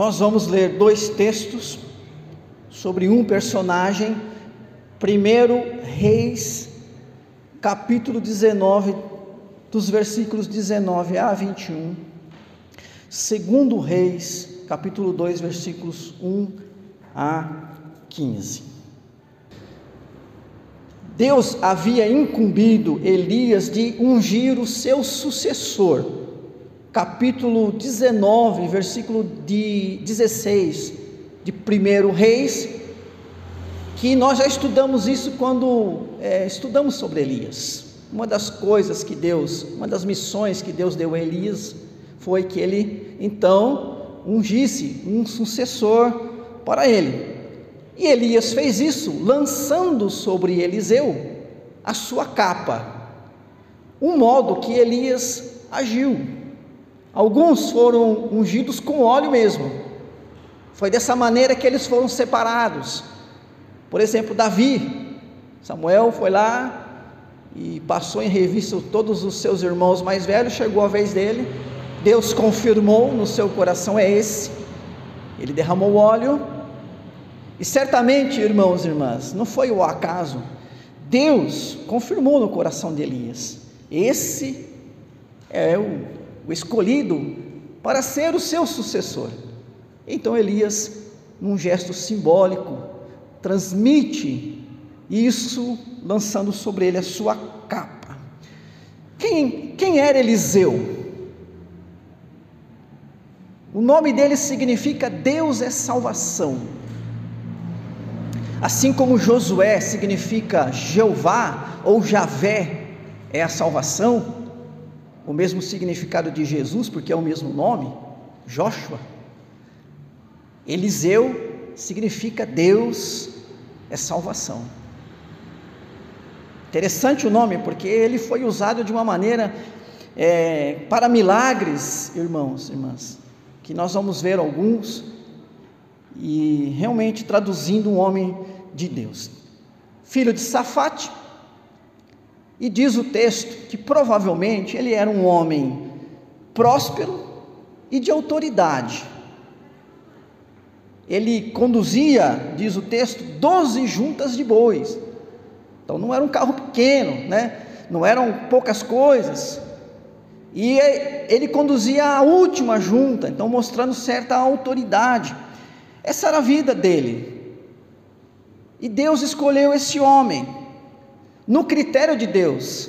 Nós vamos ler dois textos sobre um personagem. Primeiro, Reis, capítulo 19, dos versículos 19 a 21. Segundo Reis, capítulo 2, versículos 1 a 15. Deus havia incumbido Elias de ungir o seu sucessor. Capítulo 19, versículo de 16 de 1 Reis, que nós já estudamos isso quando é, estudamos sobre Elias. Uma das coisas que Deus, uma das missões que Deus deu a Elias foi que ele então ungisse um sucessor para ele. E Elias fez isso, lançando sobre Eliseu a sua capa, um modo que Elias agiu. Alguns foram ungidos com óleo mesmo. Foi dessa maneira que eles foram separados. Por exemplo, Davi. Samuel foi lá, e passou em revista todos os seus irmãos mais velhos, chegou a vez dele, Deus confirmou no seu coração: é esse. Ele derramou óleo, e certamente, irmãos e irmãs, não foi o acaso, Deus confirmou no coração de Elias: esse é o, o escolhido para ser o seu sucessor. Então Elias, num gesto simbólico, transmite isso lançando sobre ele a sua capa. Quem, quem era Eliseu? O nome dele significa Deus é salvação. Assim como Josué significa Jeová ou Javé é a salvação, o mesmo significado de Jesus, porque é o mesmo nome, Joshua. Eliseu significa Deus é salvação. Interessante o nome, porque ele foi usado de uma maneira é, para milagres, irmãos irmãs, que nós vamos ver alguns, e realmente traduzindo um homem de Deus. Filho de Safate, e diz o texto que provavelmente ele era um homem próspero e de autoridade. Ele conduzia, diz o texto, doze juntas de bois então não era um carro pequeno, né? não eram poucas coisas. E ele conduzia a última junta, então mostrando certa autoridade. Essa era a vida dele. E Deus escolheu esse homem, no critério de Deus.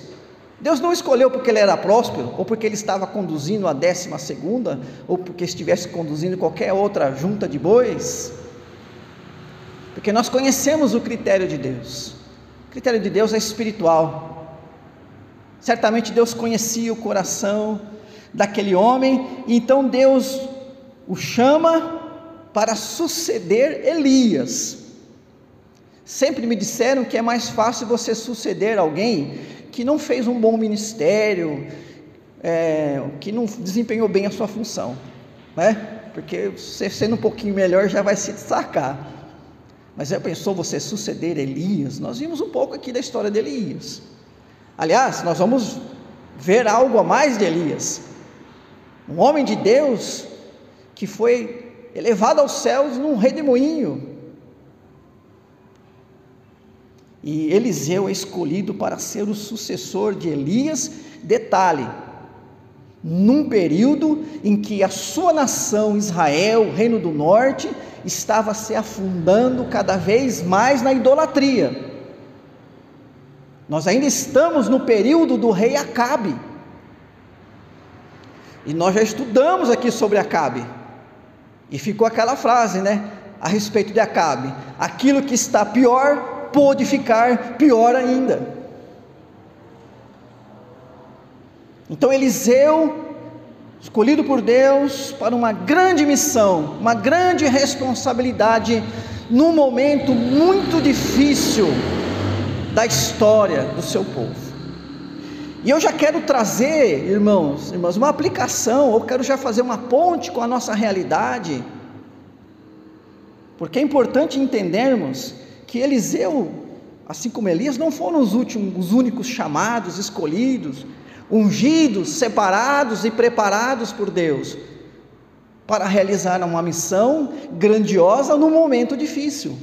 Deus não escolheu porque ele era próspero, ou porque ele estava conduzindo a décima segunda, ou porque estivesse conduzindo qualquer outra junta de bois. Porque nós conhecemos o critério de Deus. O critério de Deus é espiritual. Certamente Deus conhecia o coração daquele homem, e então Deus o chama para suceder Elias. Sempre me disseram que é mais fácil você suceder alguém que não fez um bom ministério, é, que não desempenhou bem a sua função, né? Porque você sendo um pouquinho melhor já vai se destacar. Mas já pensou você suceder Elias? Nós vimos um pouco aqui da história de Elias. Aliás, nós vamos ver algo a mais de Elias. Um homem de Deus que foi elevado aos céus num redemoinho. E Eliseu é escolhido para ser o sucessor de Elias. Detalhe: num período em que a sua nação, Israel, reino do norte, estava se afundando cada vez mais na idolatria. Nós ainda estamos no período do rei Acabe. E nós já estudamos aqui sobre Acabe. E ficou aquela frase, né? A respeito de Acabe: aquilo que está pior pode ficar pior ainda. Então Eliseu escolhido por Deus para uma grande missão, uma grande responsabilidade, num momento muito difícil da história do seu povo. E eu já quero trazer, irmãos, irmãs, uma aplicação, eu quero já fazer uma ponte com a nossa realidade, porque é importante entendermos que Eliseu, assim como Elias, não foram os últimos, os únicos chamados, escolhidos, ungidos, separados e preparados por Deus para realizar uma missão grandiosa no momento difícil.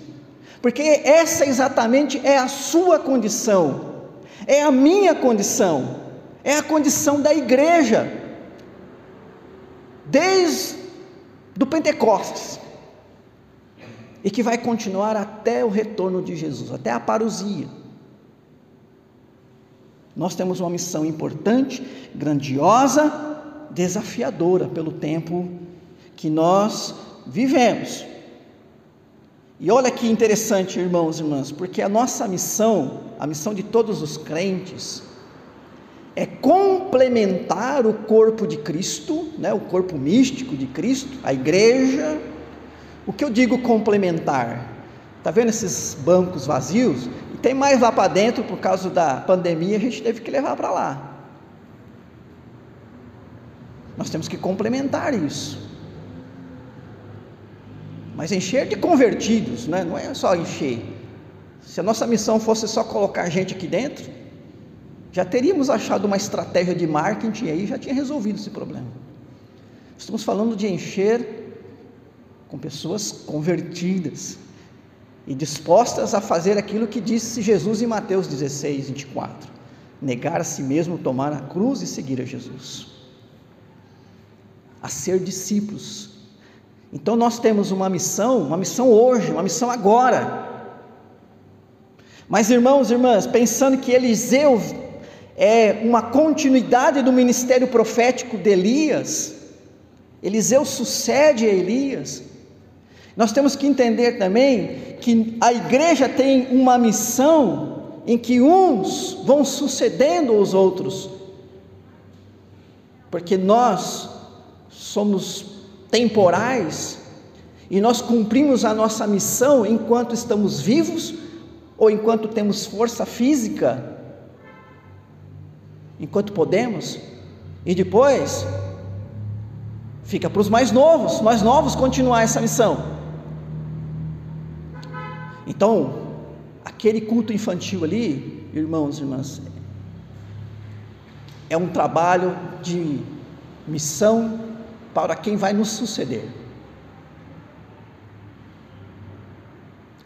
Porque essa exatamente é a sua condição, é a minha condição, é a condição da igreja. Desde do Pentecostes, e que vai continuar até o retorno de Jesus, até a parousia. Nós temos uma missão importante, grandiosa, desafiadora pelo tempo que nós vivemos. E olha que interessante, irmãos e irmãs, porque a nossa missão, a missão de todos os crentes, é complementar o corpo de Cristo, né, o corpo místico de Cristo, a igreja. O que eu digo complementar? Está vendo esses bancos vazios? E tem mais lá para dentro, por causa da pandemia, a gente teve que levar para lá. Nós temos que complementar isso. Mas encher de convertidos, né? não é só encher. Se a nossa missão fosse só colocar gente aqui dentro, já teríamos achado uma estratégia de marketing e aí já tinha resolvido esse problema. Estamos falando de encher com pessoas convertidas e dispostas a fazer aquilo que disse Jesus em Mateus 16, 24: negar a si mesmo, tomar a cruz e seguir a Jesus. A ser discípulos, então nós temos uma missão, uma missão hoje, uma missão agora. Mas irmãos e irmãs, pensando que Eliseu é uma continuidade do ministério profético de Elias, Eliseu sucede a Elias. Nós temos que entender também que a igreja tem uma missão em que uns vão sucedendo os outros, porque nós somos temporais e nós cumprimos a nossa missão enquanto estamos vivos ou enquanto temos força física, enquanto podemos, e depois fica para os mais novos, mais novos continuar essa missão. Então, aquele culto infantil ali, irmãos e irmãs, é um trabalho de missão para quem vai nos suceder.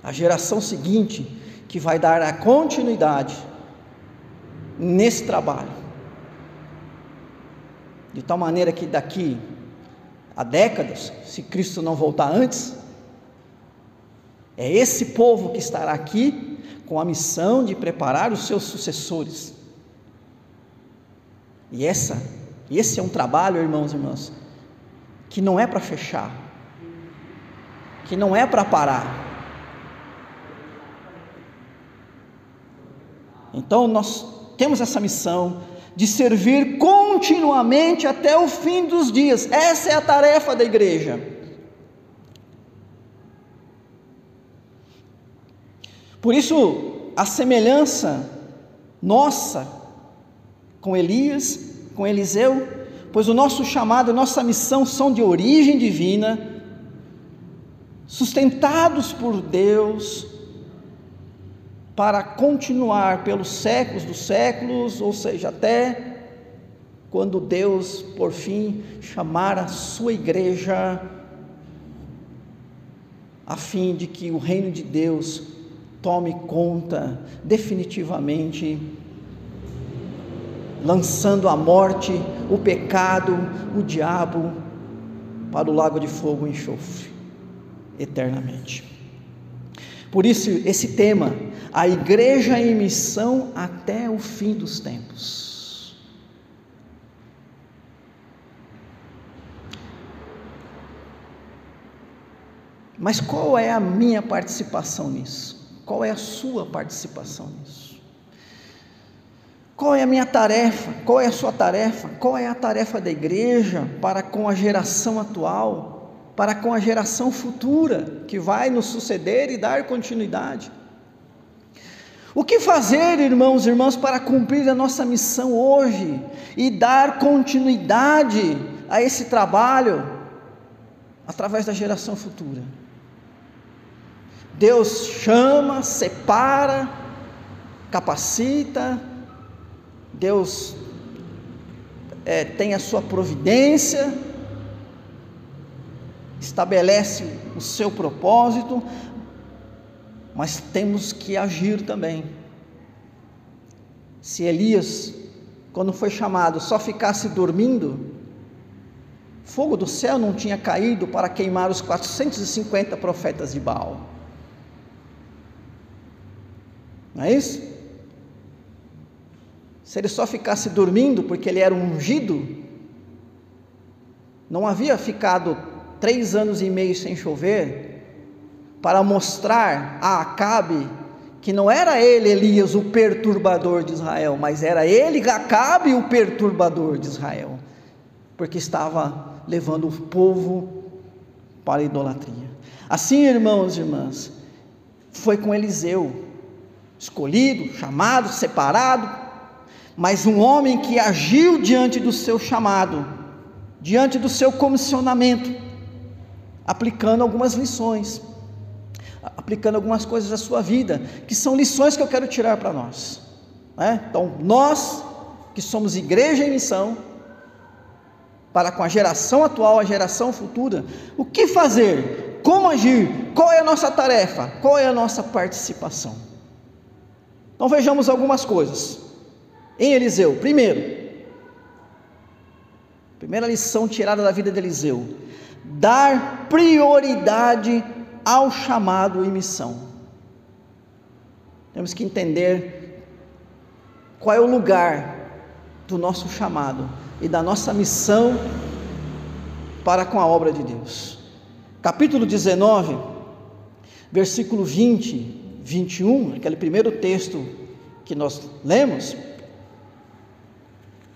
A geração seguinte que vai dar a continuidade nesse trabalho. De tal maneira que daqui a décadas, se Cristo não voltar antes, é esse povo que estará aqui com a missão de preparar os seus sucessores. E essa, esse é um trabalho, irmãos e irmãs, que não é para fechar, que não é para parar. Então nós temos essa missão de servir continuamente até o fim dos dias. Essa é a tarefa da igreja. Por isso, a semelhança nossa com Elias, com Eliseu, pois o nosso chamado, a nossa missão são de origem divina, sustentados por Deus, para continuar pelos séculos dos séculos, ou seja, até quando Deus, por fim, chamar a sua igreja, a fim de que o reino de Deus tome conta definitivamente lançando a morte, o pecado, o diabo para o lago de fogo e enxofre eternamente. Por isso, esse tema, a igreja em missão até o fim dos tempos. Mas qual é a minha participação nisso? Qual é a sua participação nisso? Qual é a minha tarefa? Qual é a sua tarefa? Qual é a tarefa da igreja para com a geração atual, para com a geração futura que vai nos suceder e dar continuidade? O que fazer, irmãos e irmãs, para cumprir a nossa missão hoje e dar continuidade a esse trabalho através da geração futura? Deus chama, separa, capacita, Deus é, tem a sua providência, estabelece o seu propósito, mas temos que agir também. Se Elias, quando foi chamado, só ficasse dormindo, fogo do céu não tinha caído para queimar os 450 profetas de Baal. Não é isso? Se ele só ficasse dormindo porque ele era ungido, não havia ficado três anos e meio sem chover para mostrar a Acabe que não era ele, Elias, o perturbador de Israel, mas era ele, Acabe, o perturbador de Israel, porque estava levando o povo para a idolatria. Assim, irmãos e irmãs, foi com Eliseu, escolhido, chamado, separado, mas um homem que agiu diante do seu chamado, diante do seu comissionamento, aplicando algumas lições aplicando algumas coisas à sua vida, que são lições que eu quero tirar para nós. Né? Então, nós que somos igreja em missão, para com a geração atual, a geração futura, o que fazer? Como agir? Qual é a nossa tarefa? Qual é a nossa participação? Então vejamos algumas coisas. Em Eliseu, primeiro, primeira lição tirada da vida de Eliseu: dar prioridade ao chamado e missão. Temos que entender qual é o lugar do nosso chamado e da nossa missão para com a obra de Deus. Capítulo 19, versículo 20, 21, aquele primeiro texto que nós lemos,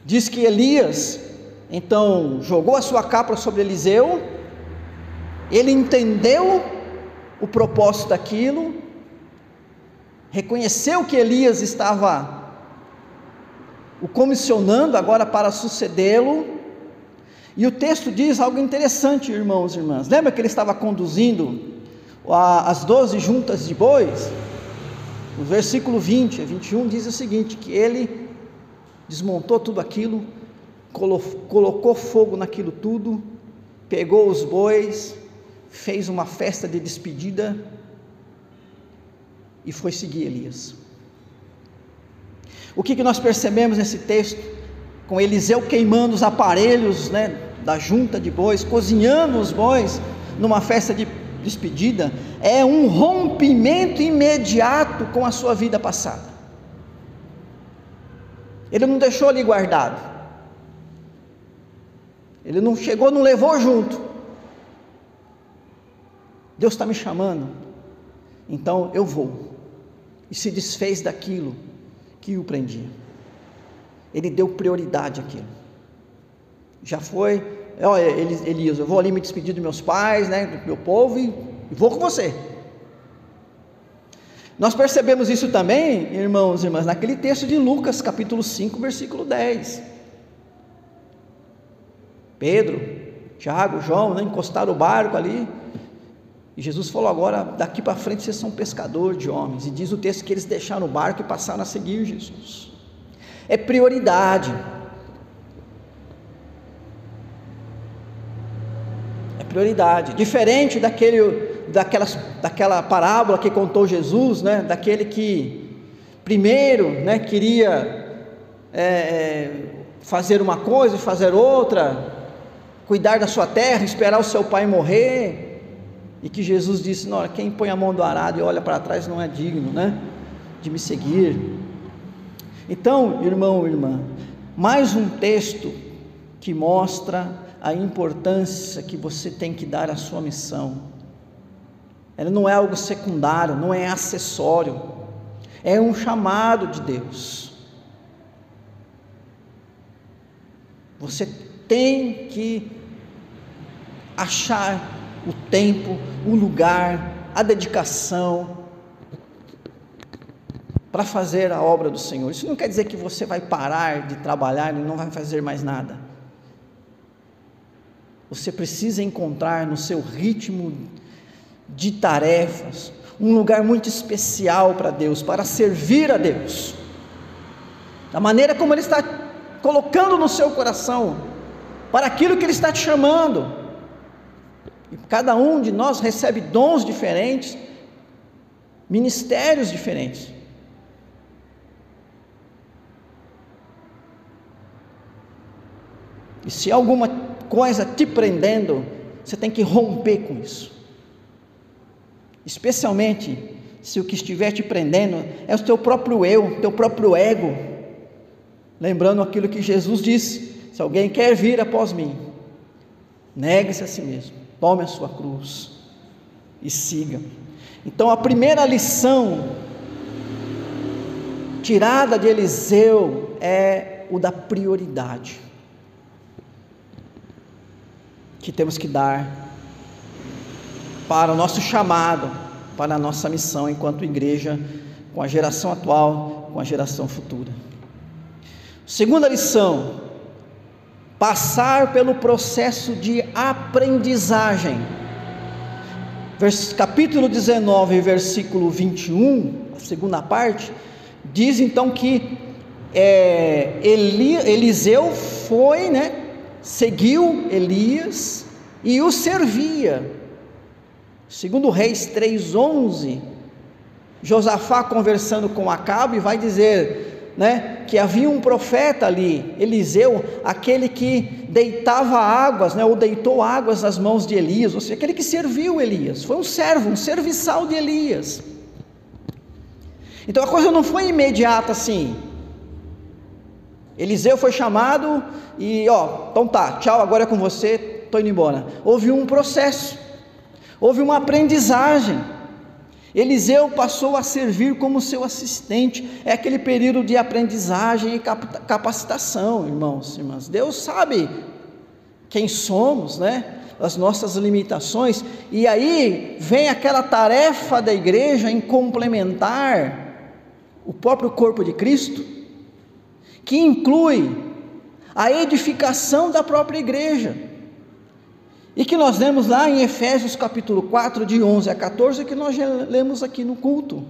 diz que Elias então jogou a sua capa sobre Eliseu, ele entendeu o propósito daquilo, reconheceu que Elias estava o comissionando agora para sucedê-lo, e o texto diz algo interessante, irmãos e irmãs. Lembra que ele estava conduzindo as doze juntas de bois? No versículo 20 a 21 diz o seguinte: que ele desmontou tudo aquilo, colocou fogo naquilo tudo, pegou os bois, fez uma festa de despedida e foi seguir Elias. O que, que nós percebemos nesse texto? Com Eliseu queimando os aparelhos né, da junta de bois, cozinhando os bois numa festa de despedida, é um rompimento imediato com a sua vida passada. Ele não deixou ali guardado. Ele não chegou, não levou junto. Deus está me chamando, então eu vou. E se desfez daquilo que o prendia. Ele deu prioridade àquilo. Já foi, olha, Elias, eu vou ali me despedir dos meus pais, né, do meu povo e, vou com você. Nós percebemos isso também, irmãos e irmãs, naquele texto de Lucas, capítulo 5, versículo 10. Pedro, Tiago, João, né, encostaram o barco ali, e Jesus falou agora, daqui para frente vocês são pescadores de homens. E diz o texto que eles deixaram o barco e passaram a seguir Jesus. É prioridade. Prioridade. Diferente daquele, daquelas, daquela parábola que contou Jesus, né? Daquele que primeiro, né? Queria é, é fazer uma coisa e fazer outra, cuidar da sua terra, esperar o seu pai morrer e que Jesus disse: Não, quem põe a mão do arado e olha para trás não é digno, né? De me seguir. Então, irmão, irmã, mais um texto que mostra a importância que você tem que dar à sua missão. Ela não é algo secundário, não é acessório, é um chamado de Deus. Você tem que achar o tempo, o lugar, a dedicação para fazer a obra do Senhor. Isso não quer dizer que você vai parar de trabalhar e não vai fazer mais nada. Você precisa encontrar no seu ritmo de tarefas um lugar muito especial para Deus, para servir a Deus. Da maneira como Ele está colocando no seu coração, para aquilo que Ele está te chamando. Cada um de nós recebe dons diferentes, ministérios diferentes. E se alguma coisa te prendendo, você tem que romper com isso. Especialmente se o que estiver te prendendo é o teu próprio eu, teu próprio ego. Lembrando aquilo que Jesus disse: se alguém quer vir após mim, negue-se a si mesmo, tome a sua cruz e siga. Então a primeira lição tirada de Eliseu é o da prioridade que temos que dar para o nosso chamado, para a nossa missão enquanto igreja, com a geração atual, com a geração futura. Segunda lição: passar pelo processo de aprendizagem. capítulo 19, versículo 21, a segunda parte, diz então que é, Eli, Eliseu foi, né, seguiu Elias e o servia. Segundo Reis 3:11, Josafá conversando com Acabe vai dizer, né, que havia um profeta ali, Eliseu, aquele que deitava águas, né, ou deitou águas nas mãos de Elias, ou seja, aquele que serviu Elias, foi um servo, um serviçal de Elias. Então a coisa não foi imediata assim. Eliseu foi chamado e, ó, então tá, tchau, agora é com você, estou indo embora. Houve um processo, houve uma aprendizagem. Eliseu passou a servir como seu assistente, é aquele período de aprendizagem e capacitação, irmãos, irmãs. Deus sabe quem somos, né? As nossas limitações, e aí vem aquela tarefa da igreja em complementar o próprio corpo de Cristo, que inclui a edificação da própria igreja. E que nós lemos lá em Efésios capítulo 4, de 11 a 14, que nós já lemos aqui no culto.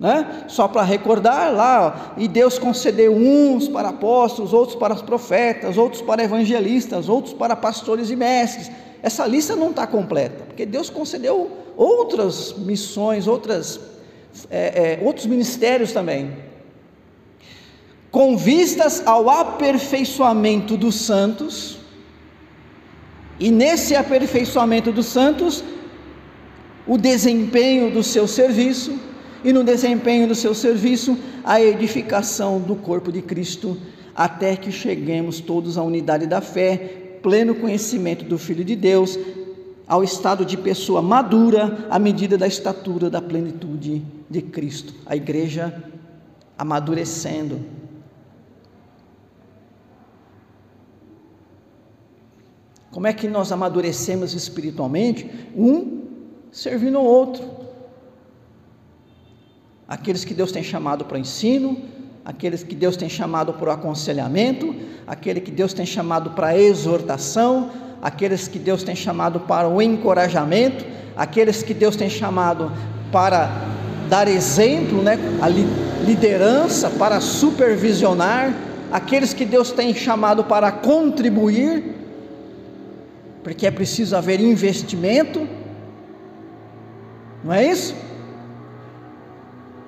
Né? Só para recordar lá, e Deus concedeu uns para apóstolos, outros para profetas, outros para evangelistas, outros para pastores e mestres. Essa lista não está completa, porque Deus concedeu outras missões, outras, é, é, outros ministérios também com vistas ao aperfeiçoamento dos santos, e nesse aperfeiçoamento dos santos, o desempenho do seu serviço, e no desempenho do seu serviço, a edificação do corpo de Cristo, até que cheguemos todos à unidade da fé, pleno conhecimento do Filho de Deus, ao estado de pessoa madura, à medida da estatura da plenitude de Cristo. A igreja amadurecendo, Como é que nós amadurecemos espiritualmente? Um servindo ao outro. Aqueles que Deus tem chamado para o ensino, aqueles que Deus tem chamado para o aconselhamento, aquele que Deus tem chamado para a exortação, aqueles que Deus tem chamado para o encorajamento, aqueles que Deus tem chamado para dar exemplo, né, a liderança, para supervisionar, aqueles que Deus tem chamado para contribuir, porque é preciso haver investimento, não é isso?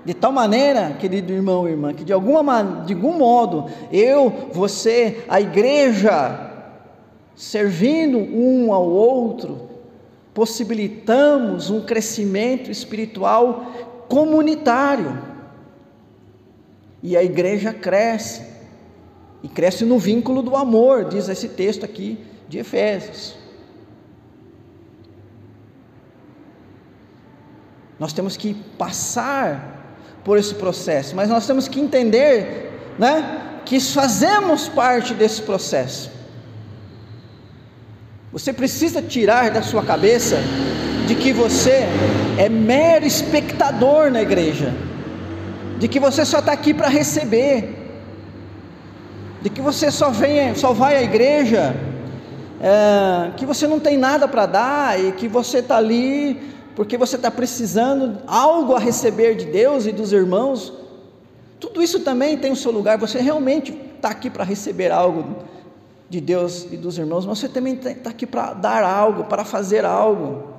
De tal maneira, querido irmão e irmã, que de, alguma, de algum modo, eu, você, a igreja, servindo um ao outro, possibilitamos um crescimento espiritual comunitário. E a igreja cresce, e cresce no vínculo do amor, diz esse texto aqui de Efésios. Nós temos que passar por esse processo, mas nós temos que entender, né, que fazemos parte desse processo. Você precisa tirar da sua cabeça de que você é mero espectador na igreja, de que você só está aqui para receber, de que você só vem, só vai à igreja, é, que você não tem nada para dar e que você está ali porque você está precisando algo a receber de Deus e dos irmãos. Tudo isso também tem o seu lugar. Você realmente está aqui para receber algo de Deus e dos irmãos, mas você também está aqui para dar algo, para fazer algo.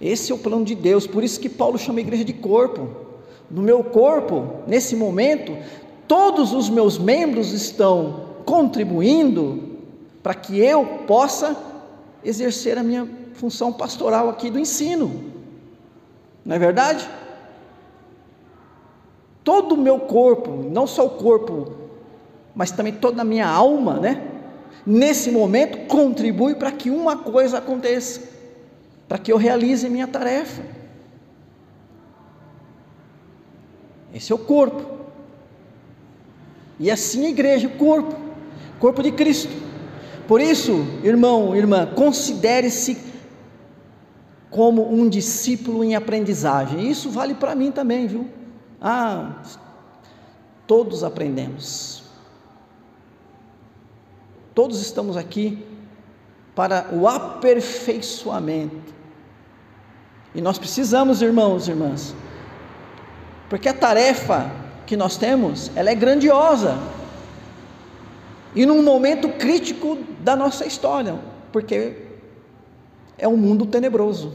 Esse é o plano de Deus, por isso que Paulo chama a igreja de corpo. No meu corpo, nesse momento, todos os meus membros estão contribuindo para que eu possa exercer a minha função pastoral aqui do ensino. Não é verdade? Todo o meu corpo, não só o corpo, mas também toda a minha alma, né? Nesse momento contribui para que uma coisa aconteça, para que eu realize minha tarefa. Esse é o corpo. E assim a igreja, o corpo, corpo de Cristo. Por isso, irmão, irmã, considere-se como um discípulo em aprendizagem. Isso vale para mim também, viu? Ah, todos aprendemos. Todos estamos aqui para o aperfeiçoamento. E nós precisamos, irmãos e irmãs, porque a tarefa que nós temos, ela é grandiosa. E num momento crítico da nossa história, porque é um mundo tenebroso.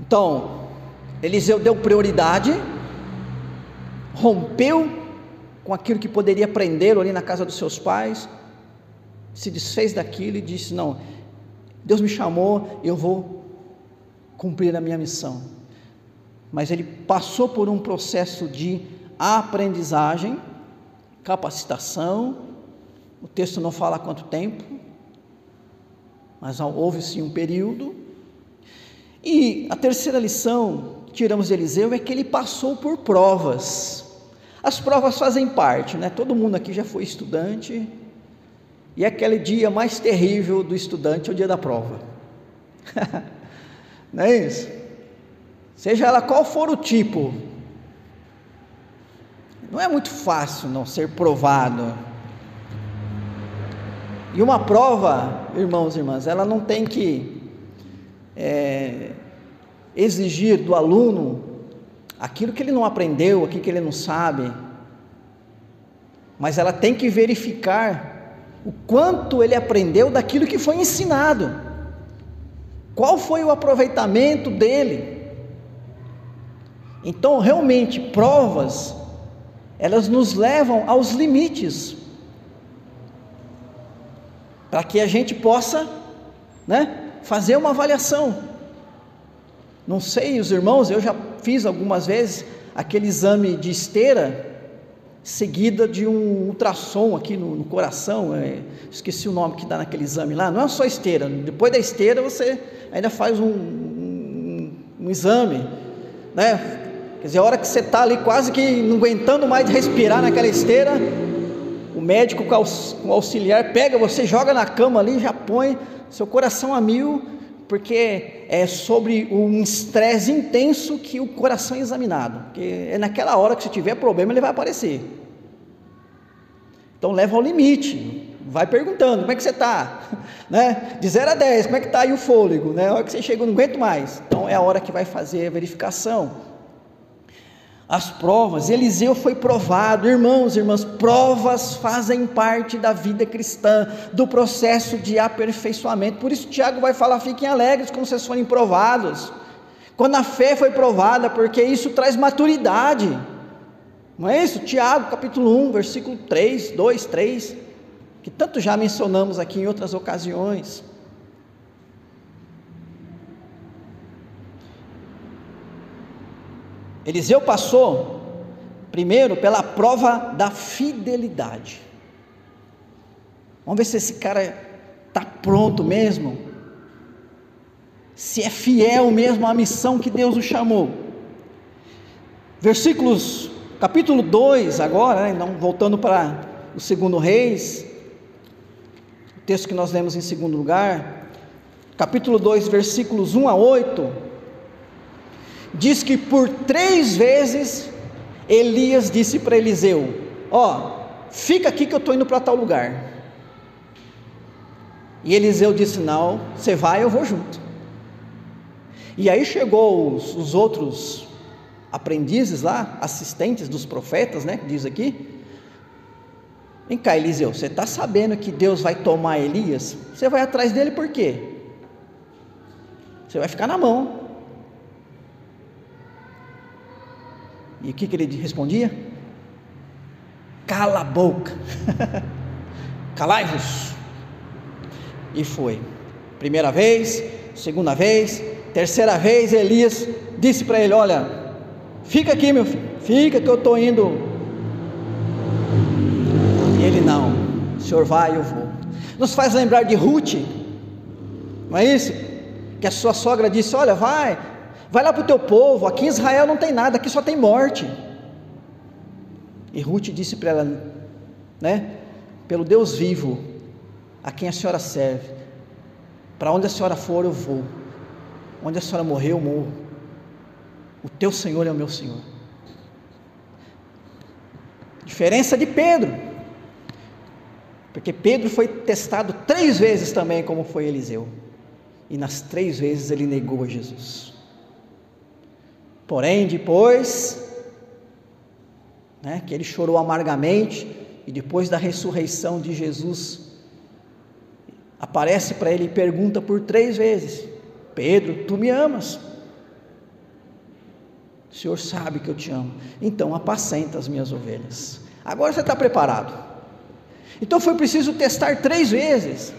Então, Eliseu deu prioridade, rompeu com aquilo que poderia prendê-lo ali na casa dos seus pais, se desfez daquilo e disse: Não, Deus me chamou, eu vou cumprir a minha missão. Mas ele passou por um processo de aprendizagem, capacitação, o texto não fala quanto tempo, mas houve sim um período. E a terceira lição que tiramos de Eliseu é que ele passou por provas. As provas fazem parte, né? Todo mundo aqui já foi estudante, e aquele dia mais terrível do estudante é o dia da prova. Não é isso? Seja ela qual for o tipo, não é muito fácil não ser provado. E uma prova, irmãos e irmãs, ela não tem que é, exigir do aluno aquilo que ele não aprendeu, aquilo que ele não sabe, mas ela tem que verificar o quanto ele aprendeu daquilo que foi ensinado. Qual foi o aproveitamento dele? Então, realmente, provas, elas nos levam aos limites, para que a gente possa, né, fazer uma avaliação. Não sei, os irmãos, eu já fiz algumas vezes aquele exame de esteira, seguida de um ultrassom aqui no, no coração, é, esqueci o nome que dá naquele exame lá, não é só esteira, depois da esteira você ainda faz um, um, um exame, né? Quer dizer, a hora que você está ali quase que não aguentando mais respirar naquela esteira, o médico com o auxiliar pega você, joga na cama ali, já põe seu coração a mil, porque é sobre um estresse intenso que o coração é examinado, porque é naquela hora que se tiver problema ele vai aparecer. Então leva ao limite, vai perguntando, como é que você está? Né? De 0 a 10, como é que está aí o fôlego? Né? A hora que você chega, eu não aguento mais. Então é a hora que vai fazer a verificação. As provas, Eliseu foi provado, irmãos e irmãs, provas fazem parte da vida cristã, do processo de aperfeiçoamento. Por isso, Tiago vai falar: fiquem alegres quando vocês forem provados. Quando a fé foi provada, porque isso traz maturidade. Não é isso? Tiago, capítulo 1, versículo 3, 2, 3, que tanto já mencionamos aqui em outras ocasiões. Eliseu passou primeiro pela prova da fidelidade. Vamos ver se esse cara está pronto mesmo, se é fiel mesmo à missão que Deus o chamou. Versículos capítulo 2, agora, né, voltando para o segundo Reis, o texto que nós lemos em segundo lugar, capítulo 2, versículos 1 a 8, diz que por três vezes Elias disse para Eliseu: Ó, oh, fica aqui que eu estou indo para tal lugar. E Eliseu disse: Não, você vai, eu vou junto. E aí chegou os, os outros aprendizes lá, assistentes dos profetas, né? Diz aqui. Vem cá, Eliseu, você está sabendo que Deus vai tomar Elias? Você vai atrás dele por quê? Você vai ficar na mão. E o que, que ele respondia? Cala a boca. Calai-vos. E foi. Primeira vez, segunda vez, terceira vez, Elias disse para ele: Olha, fica aqui, meu filho, fica que eu estou indo. E ele: Não, o senhor vai, eu vou. Nos faz lembrar de Ruth, não é isso? Que a sua sogra disse: Olha, vai, vai lá para o teu povo, aqui em Israel não tem nada, aqui só tem morte. E Ruth disse para ela, né? Pelo Deus vivo, a quem a senhora serve, para onde a senhora for, eu vou. Onde a senhora morrer, eu morro. O teu Senhor é o meu Senhor. Diferença de Pedro. Porque Pedro foi testado três vezes também, como foi Eliseu. E nas três vezes ele negou a Jesus. Porém, depois, né, que ele chorou amargamente, e depois da ressurreição de Jesus, aparece para ele e pergunta por três vezes: Pedro, tu me amas? O Senhor sabe que eu te amo, então apacenta as minhas ovelhas. Agora você está preparado. Então foi preciso testar três vezes.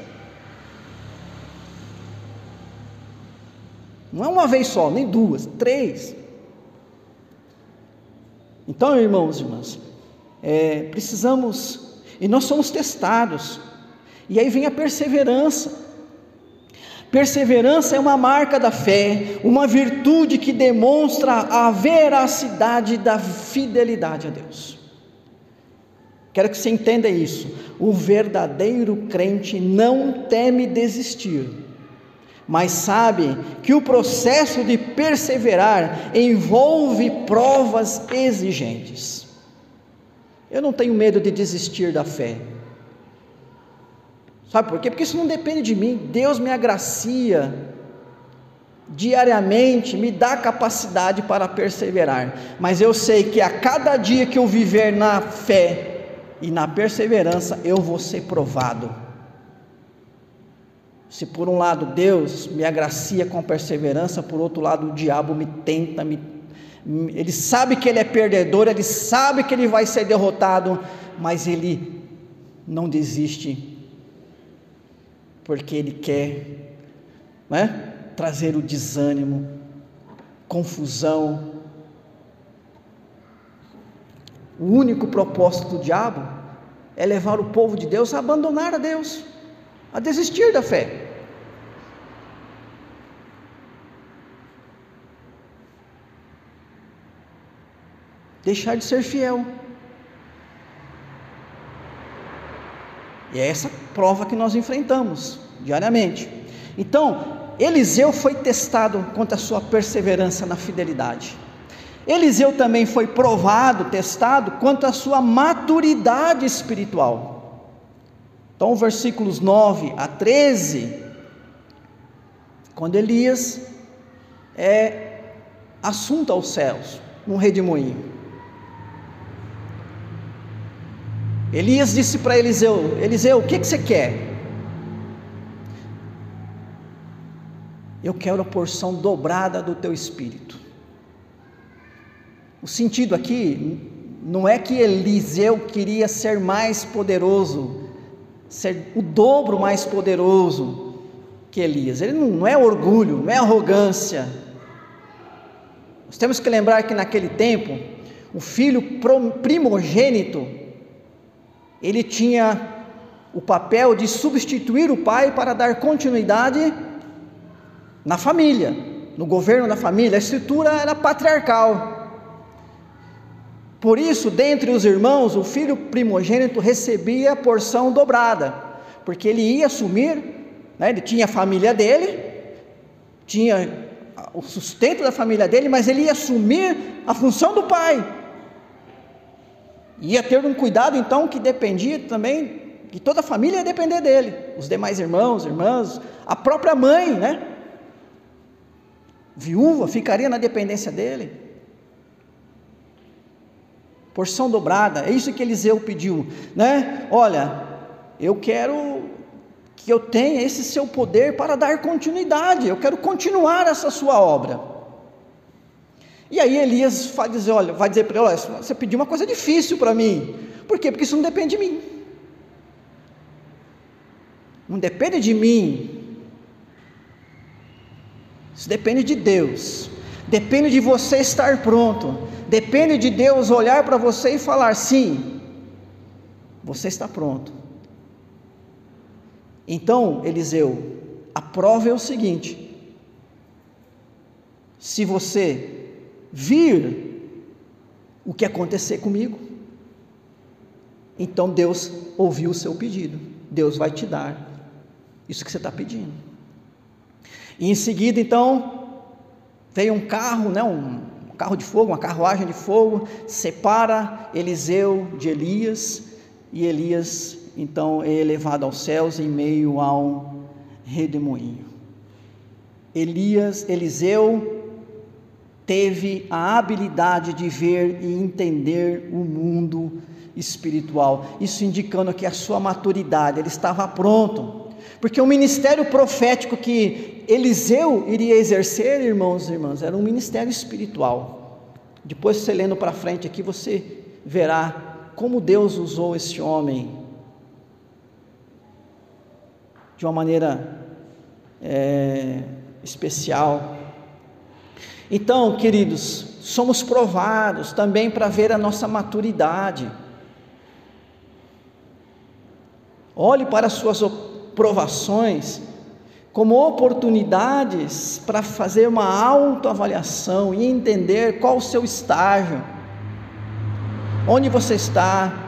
Não é uma vez só, nem duas, três. Então, irmãos e irmãs, é, precisamos, e nós somos testados, e aí vem a perseverança. Perseverança é uma marca da fé, uma virtude que demonstra a veracidade da fidelidade a Deus. Quero que você entenda isso. O verdadeiro crente não teme desistir, mas sabe que o processo de perseverar envolve provas exigentes. Eu não tenho medo de desistir da fé. Sabe por quê? Porque isso não depende de mim. Deus me agracia diariamente, me dá capacidade para perseverar. Mas eu sei que a cada dia que eu viver na fé e na perseverança, eu vou ser provado. Se por um lado Deus me agracia com perseverança, por outro lado o diabo me tenta, me, ele sabe que ele é perdedor, ele sabe que ele vai ser derrotado, mas ele não desiste porque ele quer né, trazer o desânimo, confusão. O único propósito do diabo é levar o povo de Deus a abandonar a Deus, a desistir da fé. Deixar de ser fiel. E é essa prova que nós enfrentamos diariamente. Então, Eliseu foi testado quanto à sua perseverança na fidelidade. Eliseu também foi provado, testado quanto à sua maturidade espiritual. Então, versículos 9 a 13, quando Elias é assunto aos céus, num redemoinho. Elias disse para Eliseu: Eliseu, o que, que você quer? Eu quero a porção dobrada do teu espírito. O sentido aqui não é que Eliseu queria ser mais poderoso, ser o dobro mais poderoso que Elias. Ele não, não é orgulho, não é arrogância. Nós temos que lembrar que naquele tempo, o filho primogênito ele tinha o papel de substituir o pai para dar continuidade na família, no governo da família. A estrutura era patriarcal. Por isso, dentre os irmãos, o filho primogênito recebia a porção dobrada, porque ele ia assumir, né, ele tinha a família dele, tinha o sustento da família dele, mas ele ia assumir a função do pai. Ia ter um cuidado então que dependia também, que toda a família ia depender dele, os demais irmãos, irmãs, a própria mãe, né? viúva, ficaria na dependência dele. Porção dobrada, é isso que Eliseu pediu, né? Olha, eu quero que eu tenha esse seu poder para dar continuidade, eu quero continuar essa sua obra. E aí Elias vai dizer, olha, vai dizer para ele, olha, você pediu uma coisa difícil para mim. Por quê? Porque isso não depende de mim. Não depende de mim. Isso depende de Deus. Depende de você estar pronto. Depende de Deus olhar para você e falar: sim, você está pronto. Então, Eliseu, a prova é o seguinte: se você vir o que acontecer comigo, então Deus ouviu o seu pedido, Deus vai te dar isso que você está pedindo. E em seguida, então, veio um carro, né, um carro de fogo, uma carruagem de fogo, separa Eliseu de Elias, e Elias então é elevado aos céus em meio ao redemoinho. Elias, Eliseu teve a habilidade de ver e entender o mundo espiritual, isso indicando que a sua maturidade, ele estava pronto porque o ministério profético que Eliseu iria exercer, irmãos e irmãs, era um ministério espiritual. Depois, você lendo para frente aqui, você verá como Deus usou esse homem de uma maneira é, especial. Então, queridos, somos provados também para ver a nossa maturidade. Olhe para as suas provações como oportunidades para fazer uma autoavaliação e entender qual o seu estágio, onde você está.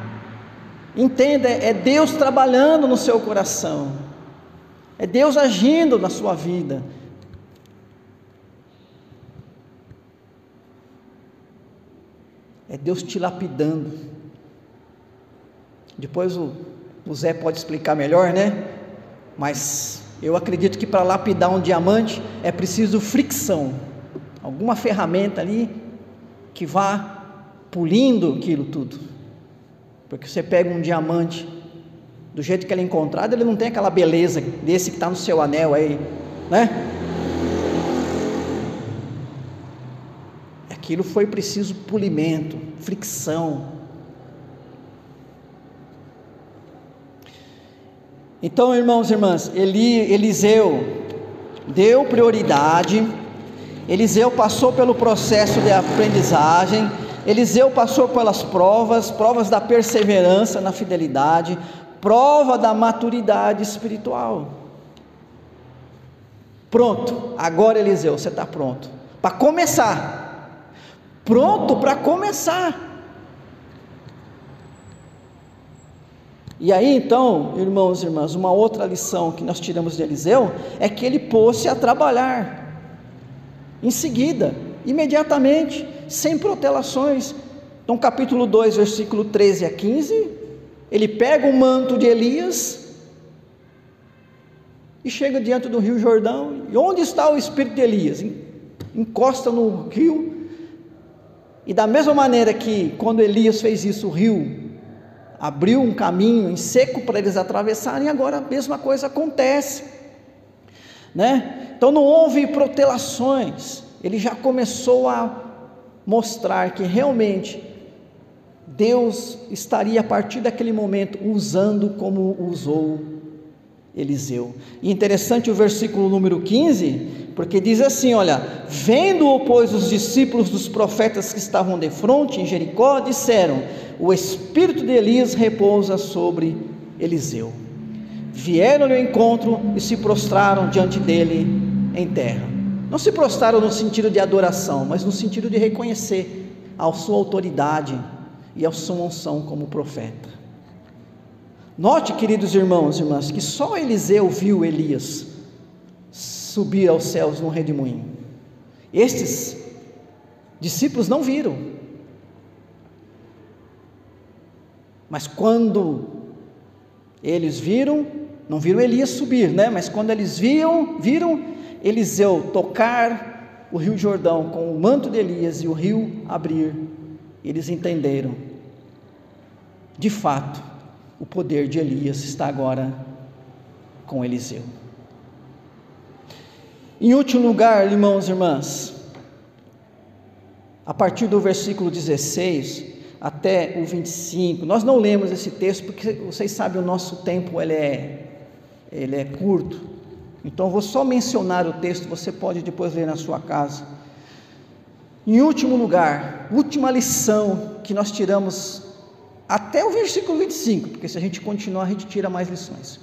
Entenda, é Deus trabalhando no seu coração, é Deus agindo na sua vida. É Deus te lapidando. Depois o, o Zé pode explicar melhor, né? Mas eu acredito que para lapidar um diamante é preciso fricção, alguma ferramenta ali que vá pulindo aquilo tudo. Porque você pega um diamante do jeito que ele é encontrado, ele não tem aquela beleza desse que está no seu anel aí, né? Aquilo foi preciso polimento, fricção, Então, irmãos e irmãs, Eli, Eliseu deu prioridade, Eliseu passou pelo processo de aprendizagem, Eliseu passou pelas provas, provas da perseverança na fidelidade, prova da maturidade espiritual. Pronto, agora Eliseu, você está pronto para começar. Pronto para começar. E aí então, irmãos e irmãs, uma outra lição que nós tiramos de Eliseu é que ele pôs-se a trabalhar. Em seguida, imediatamente, sem protelações. Então, capítulo 2, versículo 13 a 15, ele pega o manto de Elias e chega diante do rio Jordão. E onde está o espírito de Elias? Encosta no rio. E da mesma maneira que quando Elias fez isso, o rio abriu um caminho em seco para eles atravessarem, agora a mesma coisa acontece. Né? Então não houve protelações, ele já começou a mostrar que realmente Deus estaria a partir daquele momento usando como usou Eliseu. E interessante o versículo número 15, porque diz assim: Olha, vendo-o, pois, os discípulos dos profetas que estavam de frente em Jericó, disseram: o espírito de Elias repousa sobre Eliseu. Vieram-lhe ao encontro e se prostraram diante dele em terra. Não se prostraram no sentido de adoração, mas no sentido de reconhecer a sua autoridade e a sua unção como profeta. Note, queridos irmãos e irmãs, que só Eliseu viu Elias subir aos céus no redemoinho. Estes discípulos não viram, Mas quando eles viram, não viram Elias subir, né? Mas quando eles viam, viram Eliseu tocar o rio Jordão com o manto de Elias e o rio abrir, eles entenderam. De fato, o poder de Elias está agora com Eliseu. Em último lugar, irmãos e irmãs, a partir do versículo 16 até o 25, nós não lemos esse texto porque vocês sabem o nosso tempo ele é, ele é curto, então vou só mencionar o texto, você pode depois ler na sua casa. Em último lugar, última lição que nós tiramos até o versículo 25, porque se a gente continuar, a gente tira mais lições.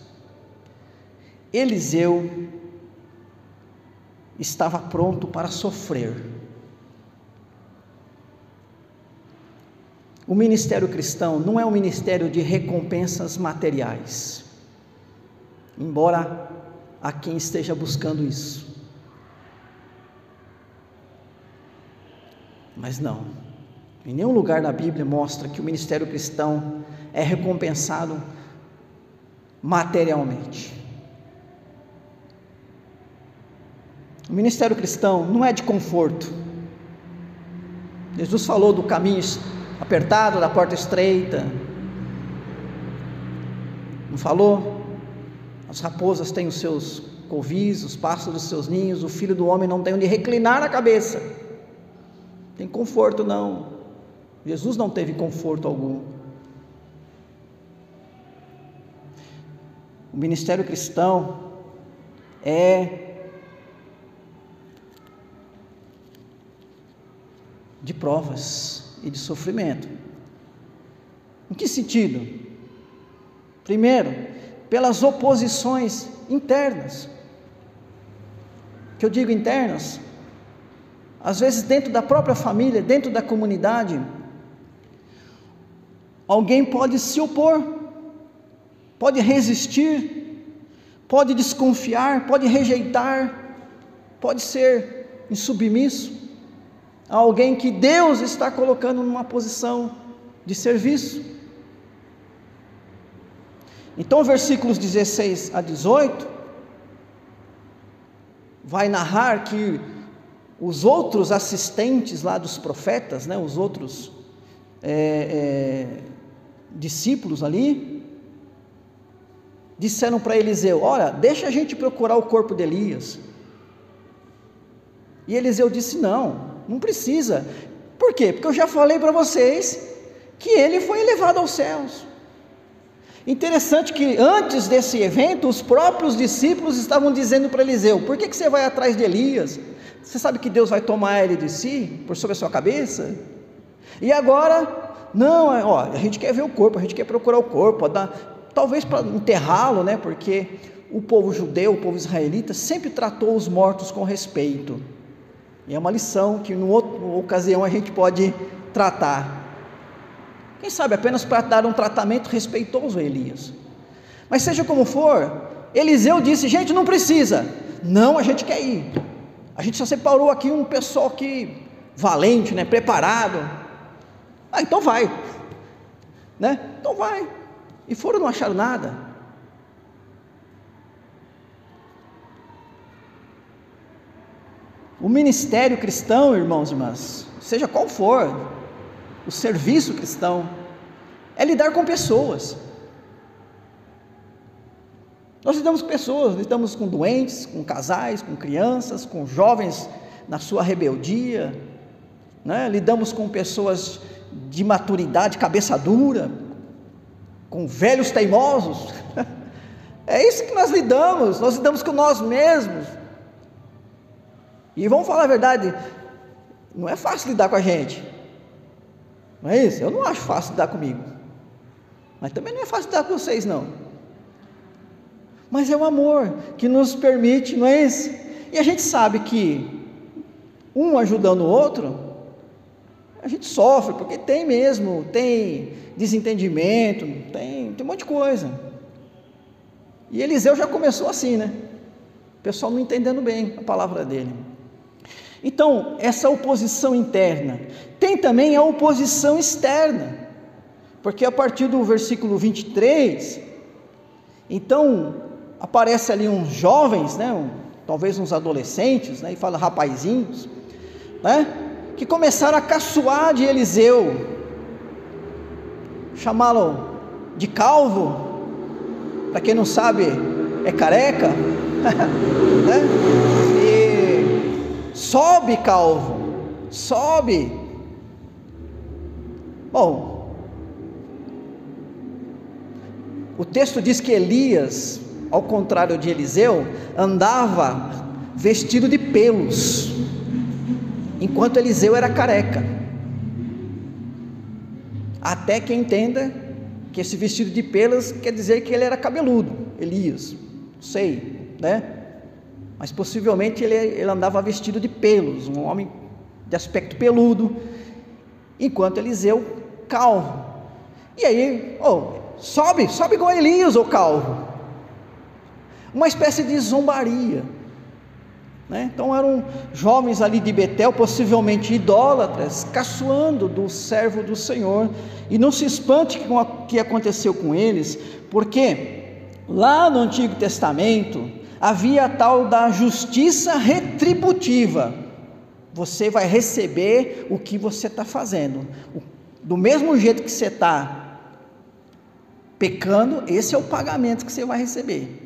Eliseu estava pronto para sofrer. O ministério cristão não é um ministério de recompensas materiais, embora a quem esteja buscando isso. Mas não, em nenhum lugar na Bíblia mostra que o ministério cristão é recompensado materialmente. O ministério cristão não é de conforto. Jesus falou do caminho apertado, da porta estreita. Não falou? As raposas têm os seus covis, os pássaros os seus ninhos, o filho do homem não tem onde reclinar a cabeça. Tem conforto não. Jesus não teve conforto algum. O ministério cristão é de provas e de sofrimento. Em que sentido? Primeiro, pelas oposições internas. Que eu digo internas, às vezes dentro da própria família, dentro da comunidade, alguém pode se opor, pode resistir, pode desconfiar, pode rejeitar, pode ser insubmisso alguém que Deus está colocando numa posição de serviço. Então, versículos 16 a 18 vai narrar que os outros assistentes lá dos profetas, né, os outros é, é, discípulos ali, disseram para Eliseu: Olha, deixa a gente procurar o corpo de Elias. E Eliseu disse: Não, não precisa. Por quê? Porque eu já falei para vocês que ele foi elevado aos céus. Interessante que antes desse evento, os próprios discípulos estavam dizendo para Eliseu: Por que, que você vai atrás de Elias? Você sabe que Deus vai tomar ele de si, por sobre a sua cabeça? E agora, não, é, ó, a gente quer ver o corpo, a gente quer procurar o corpo, dar, talvez para enterrá-lo, né? Porque o povo judeu, o povo israelita, sempre tratou os mortos com respeito. E é uma lição que, numa outra ocasião, a gente pode tratar. Quem sabe apenas para dar um tratamento respeitoso a Elias. Mas seja como for, Eliseu disse: gente, não precisa. Não, a gente quer ir. A gente só separou aqui um pessoal que valente, né, preparado. Ah, então vai. Né? Então vai. E foram não acharam nada. O ministério cristão, irmãos e irmãs, seja qual for, o serviço cristão, é lidar com pessoas. Nós lidamos com pessoas, lidamos com doentes, com casais, com crianças, com jovens na sua rebeldia, né? lidamos com pessoas de maturidade, cabeça dura, com velhos teimosos. é isso que nós lidamos, nós lidamos com nós mesmos. E vamos falar a verdade, não é fácil lidar com a gente. Não é isso? Eu não acho fácil lidar comigo. Mas também não é fácil lidar com vocês, não. Mas é o amor que nos permite, não é isso? E a gente sabe que um ajudando o outro, a gente sofre, porque tem mesmo, tem desentendimento, tem, tem um monte de coisa. E Eliseu já começou assim, né? O pessoal não entendendo bem a palavra dele. Então, essa oposição interna. Tem também a oposição externa, porque a partir do versículo 23, então aparece ali uns jovens, né, um, talvez uns adolescentes, né, e fala rapazinhos, né? Que começaram a caçoar de Eliseu, chamá-lo de calvo, para quem não sabe, é careca, né? Sobe calvo, sobe. Bom, o texto diz que Elias, ao contrário de Eliseu, andava vestido de pelos, enquanto Eliseu era careca. Até que entenda que esse vestido de pelos quer dizer que ele era cabeludo, Elias, sei, né? Mas possivelmente ele, ele andava vestido de pelos, um homem de aspecto peludo, enquanto Eliseu calvo. E aí, oh, sobe, sobe igual Elias, ou calvo. Uma espécie de zombaria. Né? Então eram jovens ali de Betel, possivelmente idólatras, caçoando do servo do Senhor. E não se espante com o que aconteceu com eles, porque lá no Antigo Testamento havia tal da justiça retributiva. Você vai receber o que você está fazendo. Do mesmo jeito que você está pecando, esse é o pagamento que você vai receber.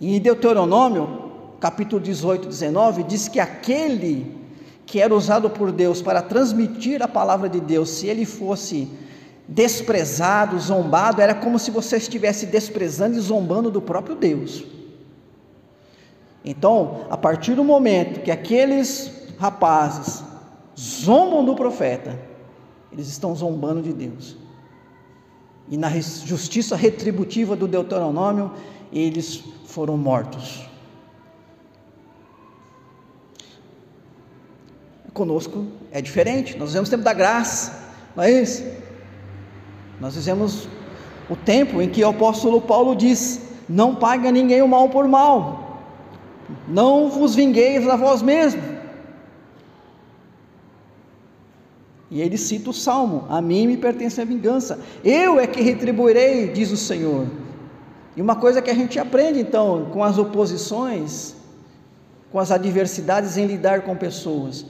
E em Deuteronômio, capítulo 18, 19, diz que aquele que era usado por Deus para transmitir a palavra de Deus, se ele fosse desprezado, zombado, era como se você estivesse desprezando e zombando do próprio Deus. Então, a partir do momento que aqueles rapazes zombam do profeta, eles estão zombando de Deus. E na justiça retributiva do Deuteronômio, eles foram mortos. Conosco é diferente, nós vivemos o tempo da graça, não é isso? Nós vivemos o tempo em que o apóstolo Paulo diz: Não paga ninguém o mal por mal, não vos vingueis a vós mesmos. E ele cita o salmo: A mim me pertence a vingança, eu é que retribuirei, diz o Senhor. E uma coisa que a gente aprende então com as oposições, com as adversidades em lidar com pessoas,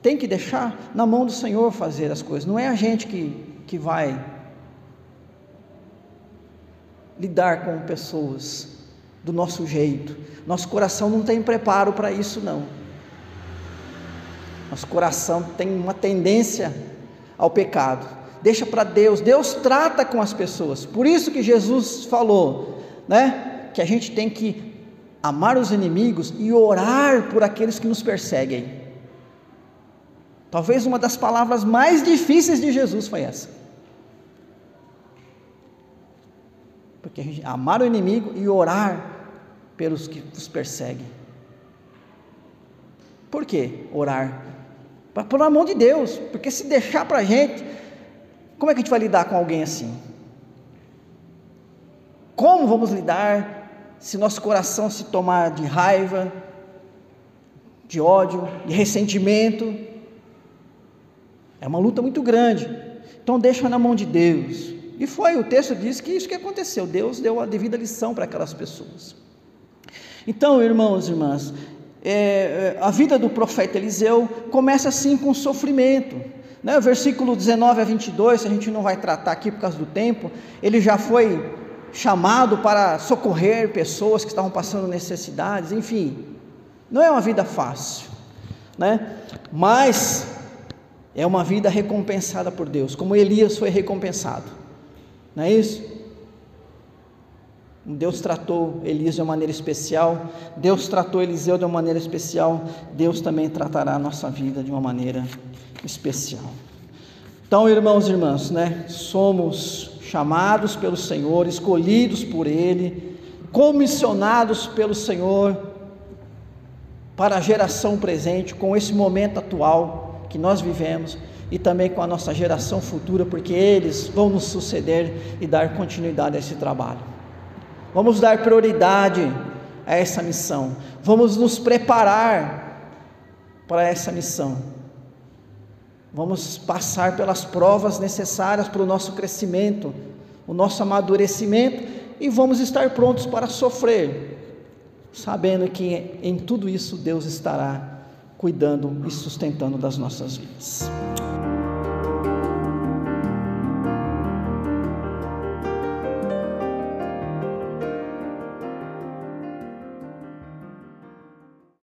tem que deixar na mão do Senhor fazer as coisas, não é a gente que, que vai lidar com pessoas do nosso jeito, nosso coração não tem preparo para isso, não. Nosso coração tem uma tendência ao pecado. Deixa para Deus, Deus trata com as pessoas. Por isso que Jesus falou: né? Que a gente tem que amar os inimigos e orar por aqueles que nos perseguem. Talvez uma das palavras mais difíceis de Jesus foi essa. Porque a gente amar o inimigo e orar pelos que nos perseguem. Por que orar? Para pôr na mão de Deus, porque se deixar para a gente, como é que a gente vai lidar com alguém assim? Como vamos lidar se nosso coração se tomar de raiva, de ódio, de ressentimento? É uma luta muito grande. Então deixa na mão de Deus. E foi, o texto diz que isso que aconteceu. Deus deu a devida lição para aquelas pessoas. Então, irmãos e irmãs, é, é a vida do profeta Eliseu começa assim com sofrimento. Né? Versículo 19 a 22, a gente não vai tratar aqui por causa do tempo, ele já foi chamado para socorrer pessoas que estavam passando necessidades, enfim, não é uma vida fácil, né? Mas é uma vida recompensada por Deus, como Elias foi recompensado, não é isso? Deus tratou Elias de uma maneira especial, Deus tratou Eliseu de uma maneira especial, Deus também tratará a nossa vida de uma maneira especial. Então, irmãos e irmãs, né? Somos chamados pelo Senhor, escolhidos por Ele, comissionados pelo Senhor para a geração presente, com esse momento atual que nós vivemos e também com a nossa geração futura, porque eles vão nos suceder e dar continuidade a esse trabalho. Vamos dar prioridade a essa missão, vamos nos preparar para essa missão. Vamos passar pelas provas necessárias para o nosso crescimento, o nosso amadurecimento e vamos estar prontos para sofrer sabendo que em tudo isso Deus estará cuidando e sustentando das nossas vidas.